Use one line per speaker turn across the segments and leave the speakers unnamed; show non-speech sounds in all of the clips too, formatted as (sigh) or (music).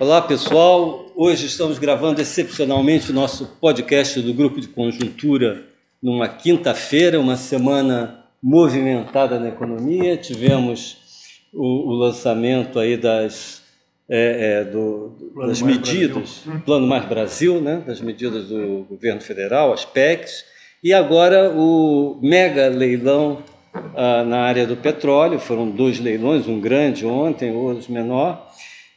Olá pessoal, hoje estamos gravando excepcionalmente o nosso podcast do Grupo de Conjuntura numa quinta-feira, uma semana movimentada na economia. Tivemos o, o lançamento aí das, é, é, do, das medidas, Brasil. Plano Mais Brasil, né, das medidas do governo federal, as PECs, e agora o mega leilão ah, na área do petróleo. Foram dois leilões, um grande ontem, outro menor.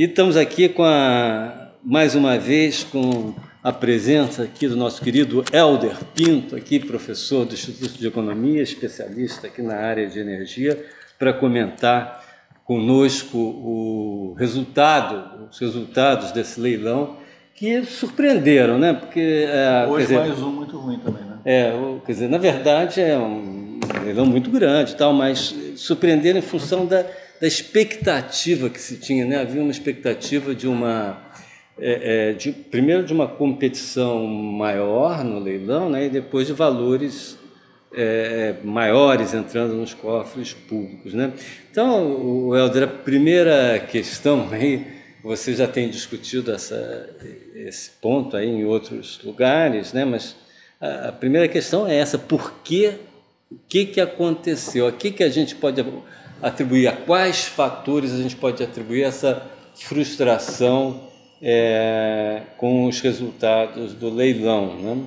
E estamos aqui com a, mais uma vez com a presença aqui do nosso querido Helder Pinto, aqui professor do Instituto de Economia, especialista aqui na área de energia, para comentar conosco o resultado, os resultados desse leilão que surpreenderam, né?
Porque é, hoje dizer, mais um muito ruim também, né?
É, quer dizer, na verdade é um leilão muito grande, tal, mas surpreenderam em função da da expectativa que se tinha, né? Havia uma expectativa de uma é, é, de, primeiro de uma competição maior no leilão, né? E depois de valores é, é maiores entrando nos cofres públicos, né? Então, o Helder, a primeira questão aí, você já tem discutido essa, esse ponto aí em outros lugares, né? Mas a, a primeira questão é essa: por que o que, que aconteceu? O que, que a gente pode atribuir, a quais fatores a gente pode atribuir essa frustração é, com os resultados do leilão? Né?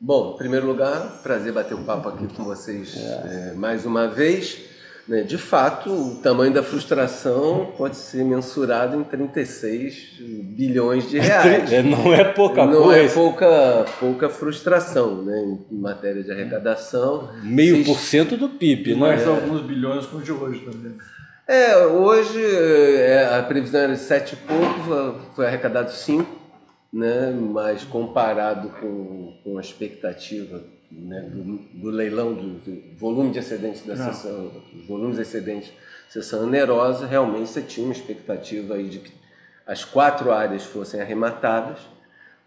Bom, em primeiro lugar, prazer bater um papo aqui com vocês é. É, mais uma vez. Né? De fato, o tamanho da frustração pode ser mensurado em 36 bilhões de reais.
É, não é pouca
não
coisa.
Não é pouca, pouca frustração né? em matéria de arrecadação.
Meio por cento do PIB,
né? Mais é. alguns bilhões com o de hoje também.
É, hoje é, a previsão era de 7 e pouco, foi arrecadado 5, né? mas comparado com, com a expectativa né, do, do, leilão do, do, volume de excedentes da Não. sessão, os volumes excedentes da sessão onerosa, realmente você tinha uma expectativa aí de que as quatro áreas fossem arrematadas,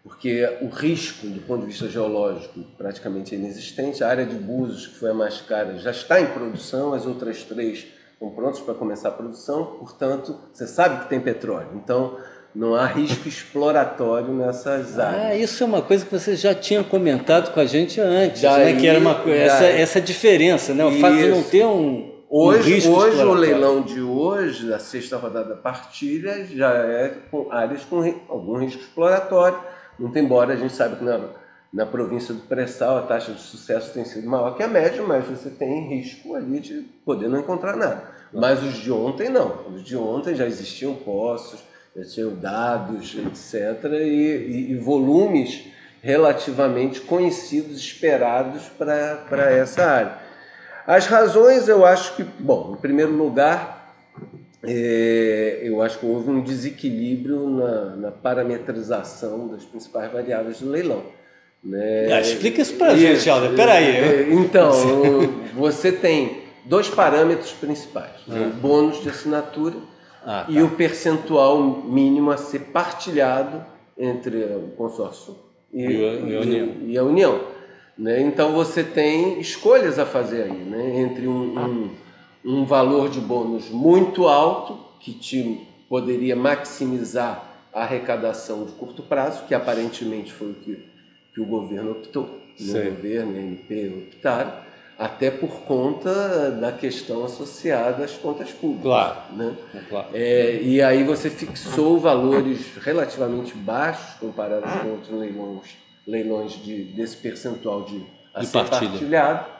porque o risco do ponto de vista geológico praticamente é inexistente. A área de Búzios, que foi a mais cara, já está em produção, as outras três estão prontas para começar a produção, portanto, você sabe que tem petróleo. Então, não há risco exploratório nessas ah, áreas.
Ah, isso é uma coisa que você já tinha comentado com a gente antes, né? que era uma essa, essa diferença, né? o isso. fato de não ter um,
Hoje,
um risco
hoje o leilão de hoje, da sexta rodada da partilha, já é com áreas com algum risco exploratório, muito embora a gente saiba que na, na província do pré-sal a taxa de sucesso tem sido maior que a média, mas você tem risco ali de poder não encontrar nada. Mas os de ontem não. Os de ontem já existiam poços, eu tinha dados, etc., e, e, e volumes relativamente conhecidos, esperados para essa área. As razões, eu acho que, bom, em primeiro lugar, é, eu acho que houve um desequilíbrio na, na parametrização das principais variáveis do leilão. Né?
Ah, explica isso para a gente, Alder. Peraí.
É, então, (laughs) você tem dois parâmetros principais: né? o bônus de assinatura ah, tá. e o percentual mínimo a ser partilhado entre o consórcio e, e, a, e a União. E a União né? Então você tem escolhas a fazer aí, né? entre um, um, um valor de bônus muito alto, que te poderia maximizar a arrecadação de curto prazo, que aparentemente foi o que, que o governo optou, né? o governo e a MP optaram, até por conta da questão associada às contas públicas.
Claro.
Né?
Claro.
É, e aí você fixou valores relativamente baixos comparados com outros leilões, leilões de, desse percentual de, a de partilhado.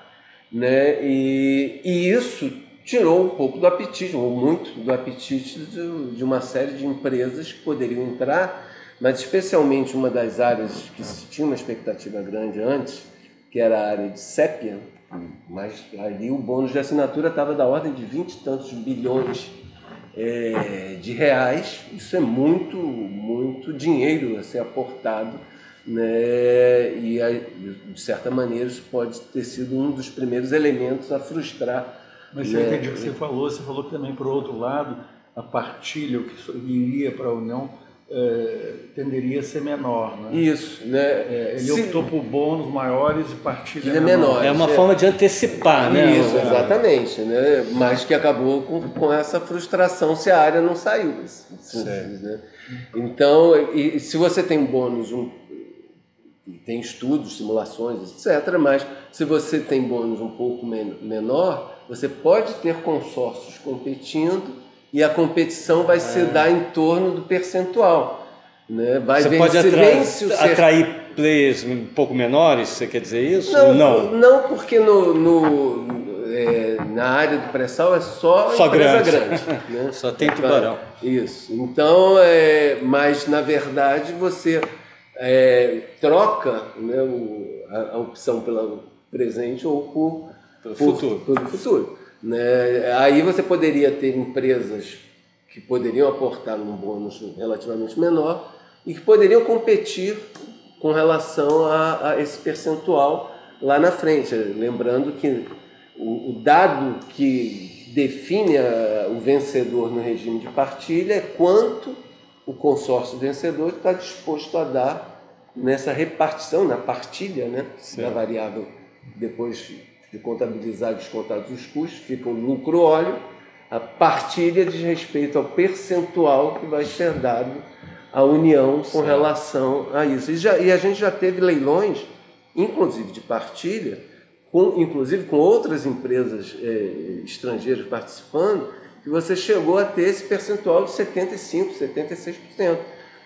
Né? E, e isso tirou um pouco do apetite, ou muito do apetite de, de uma série de empresas que poderiam entrar, mas especialmente uma das áreas que se tinha uma expectativa grande antes, que era a área de sépia, mas ali o bônus de assinatura estava da ordem de 20 e tantos bilhões é, de reais. Isso é muito, muito dinheiro a ser aportado. Né? E, de certa maneira, isso pode ter sido um dos primeiros elementos a frustrar.
Mas né? eu entendi o que você falou. Você falou que também, por outro lado, a partilha, o que iria para a União, é, tenderia a ser menor. Né?
Isso, né?
É, ele Se... optou por bônus maiores e partilha
é menor. É uma é. forma de antecipar, né?
Isso, exatamente, né? Mas que acabou com, com essa frustração se a área não saiu. Né? Então, e, se você tem bônus, um, tem estudos, simulações, etc., mas se você tem bônus um pouco men menor, você pode ter consórcios competindo e a competição vai é. se dar em torno do percentual. Né?
Vai você vencer, pode atra vence atrair players um pouco menores, você quer dizer isso?
Não, não, não porque no, no é, na área do pré-sal é só,
só empresa grande. grande (laughs) né? só tem tubarão.
Isso. Então, é, mas na verdade você é, troca né, o, a, a, opção pelo presente ou por,
pelo por, futuro.
Pelo futuro. Né? Aí você poderia ter empresas que poderiam aportar num bônus relativamente menor e que poderiam competir com relação a, a esse percentual lá na frente. Lembrando que o, o dado que define a, o vencedor no regime de partilha é quanto o consórcio vencedor está disposto a dar nessa repartição, na partilha né, da variável depois de contabilizar descontados os custos, fica o lucro óleo, a partilha diz respeito ao percentual que vai ser dado à União com relação a isso. E, já, e a gente já teve leilões, inclusive de partilha, com, inclusive com outras empresas é, estrangeiras participando, que você chegou a ter esse percentual de 75%, 76%. Né?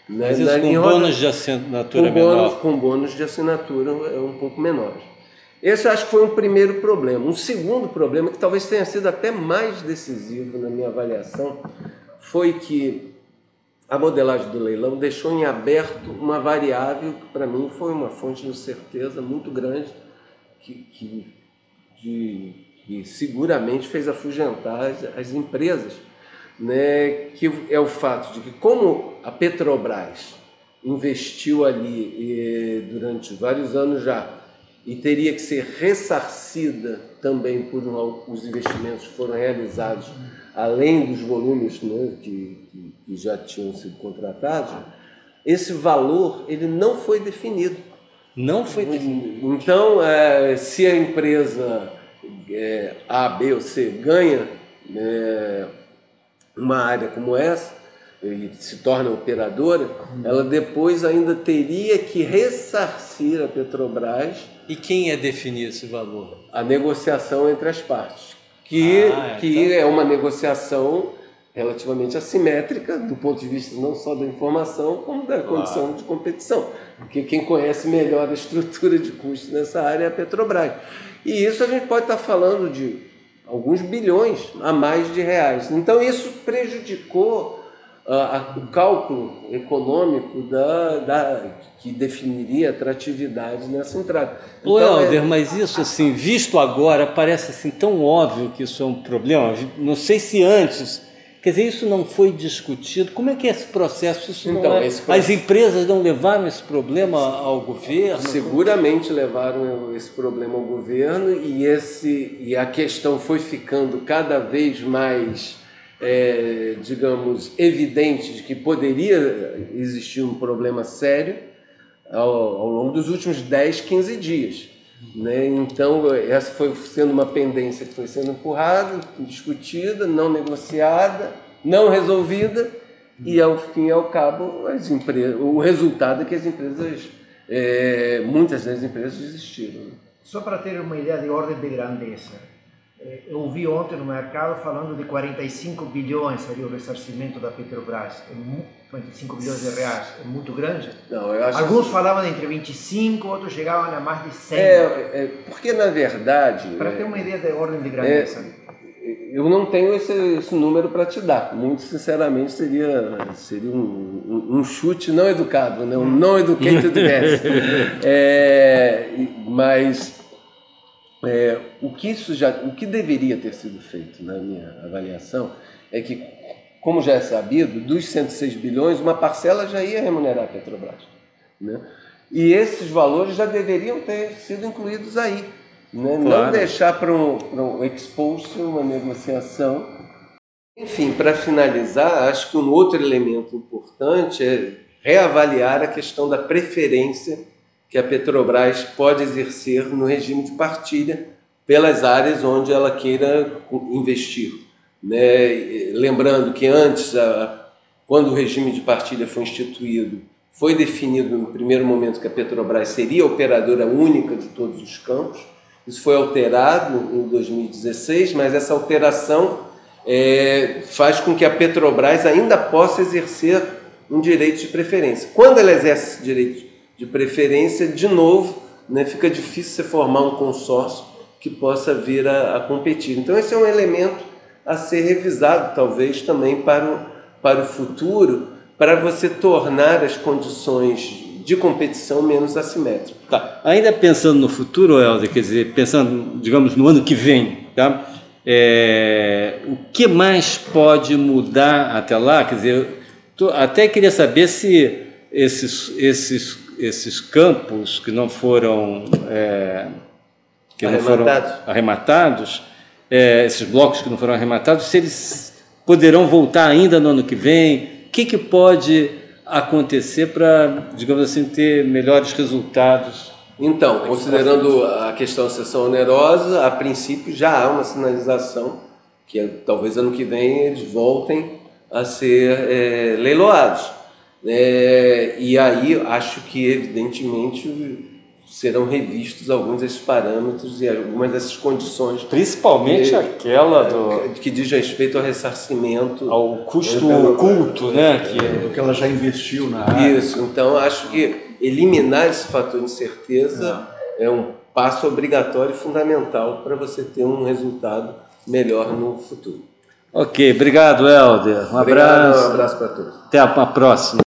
Mas isso com bônus de assinatura com menor?
Bônus, com bônus de assinatura é um pouco menores. Esse eu acho que foi um primeiro problema. Um segundo problema, que talvez tenha sido até mais decisivo na minha avaliação, foi que a modelagem do leilão deixou em aberto uma variável que, para mim, foi uma fonte de certeza muito grande, que, que, de, que seguramente fez afugentar as, as empresas, né, que é o fato de que, como a Petrobras investiu ali e, durante vários anos já e teria que ser ressarcida também por um, os investimentos que foram realizados além dos volumes né, que, que, que, já tinham sido contratados, esse valor ele não foi definido.
Não foi definido.
Então, é, se a empresa é, A, B ou C ganha é, uma área como essa, e se torna operadora, ela depois ainda teria que ressarcir a Petrobras.
E quem é definir esse valor?
A negociação entre as partes, que, ah, é, que então... é uma negociação relativamente assimétrica do ponto de vista não só da informação, como da condição de competição. Porque quem conhece melhor a estrutura de custos nessa área é a Petrobras. E isso a gente pode estar falando de alguns bilhões a mais de reais. Então isso prejudicou o cálculo econômico da, da, que definiria a atratividade nessa entrada.
Então, Ô, Helder, é... mas isso assim, visto agora, parece assim tão óbvio que isso é um problema. Não sei se antes Quer dizer, isso não foi discutido. Como é que é esse processo? Isso então, é... esse processo... As empresas não levaram esse problema ao governo?
Seguramente levaram esse problema ao governo e, esse, e a questão foi ficando cada vez mais é, digamos, evidente de que poderia existir um problema sério ao, ao longo dos últimos 10, 15 dias. Né? Então, essa foi sendo uma pendência que foi sendo empurrada, discutida, não negociada, não resolvida, e ao fim e ao cabo, as empresas, o resultado é que as empresas, é, muitas das empresas desistiram.
Só para ter uma ideia de ordem de grandeza, eu ouvi ontem no mercado falando de 45 bilhões seria o ressarcimento da Petrobras. 45 é bilhões de reais é muito grande?
Não, eu acho
Alguns que... falavam de entre 25, outros chegavam a mais de 100.
É, é porque na verdade.
Para ter uma ideia de ordem de grandeza.
É, eu não tenho esse, esse número para te dar. Muito sinceramente seria, seria um, um, um chute não educado, né? um não educated guess. (laughs) é, mas é, o que isso já, o que deveria ter sido feito, na minha avaliação, é que, como já é sabido, dos 106 bilhões, uma parcela já ia remunerar a Petrobras. Né? E esses valores já deveriam ter sido incluídos aí. Né? Claro. Não deixar para um, um expulso, uma negociação Enfim, para finalizar, acho que um outro elemento importante é reavaliar a questão da preferência que a Petrobras pode exercer no regime de partilha pelas áreas onde ela queira investir. Né? Lembrando que antes, quando o regime de partilha foi instituído, foi definido no primeiro momento que a Petrobras seria a operadora única de todos os campos. Isso foi alterado em 2016, mas essa alteração é, faz com que a Petrobras ainda possa exercer um direito de preferência. Quando ela exerce esse direito de preferência, de novo, né, fica difícil você formar um consórcio que possa vir a, a, competir. Então, esse é um elemento a ser revisado, talvez também para o, para o futuro, para você tornar as condições de competição menos assimétricas.
Tá. Ainda pensando no futuro, Helder, quer dizer, pensando, digamos, no ano que vem, tá? É, o que mais pode mudar até lá? Quer dizer, tô, até queria saber se esses, esses, esses campos que não foram é, que não foram arrematados, é, esses blocos que não foram arrematados, se eles poderão voltar ainda no ano que vem, o que, que pode acontecer para, digamos assim, ter melhores resultados?
Então, considerando a questão da sessão onerosa, a princípio já há uma sinalização que talvez ano que vem eles voltem a ser é, leiloados. É, e aí acho que evidentemente serão revistos alguns desses parâmetros e algumas dessas condições.
Principalmente que, aquela do...
Que diz respeito ao ressarcimento.
Ao custo é, oculto, né?
Que, é, que ela já investiu na área.
Isso, então acho que eliminar esse fator de incerteza é, é um passo obrigatório e fundamental para você ter um resultado melhor no futuro.
Ok, obrigado, Helder. Um
obrigado,
abraço.
Um abraço para todos.
Até a próxima.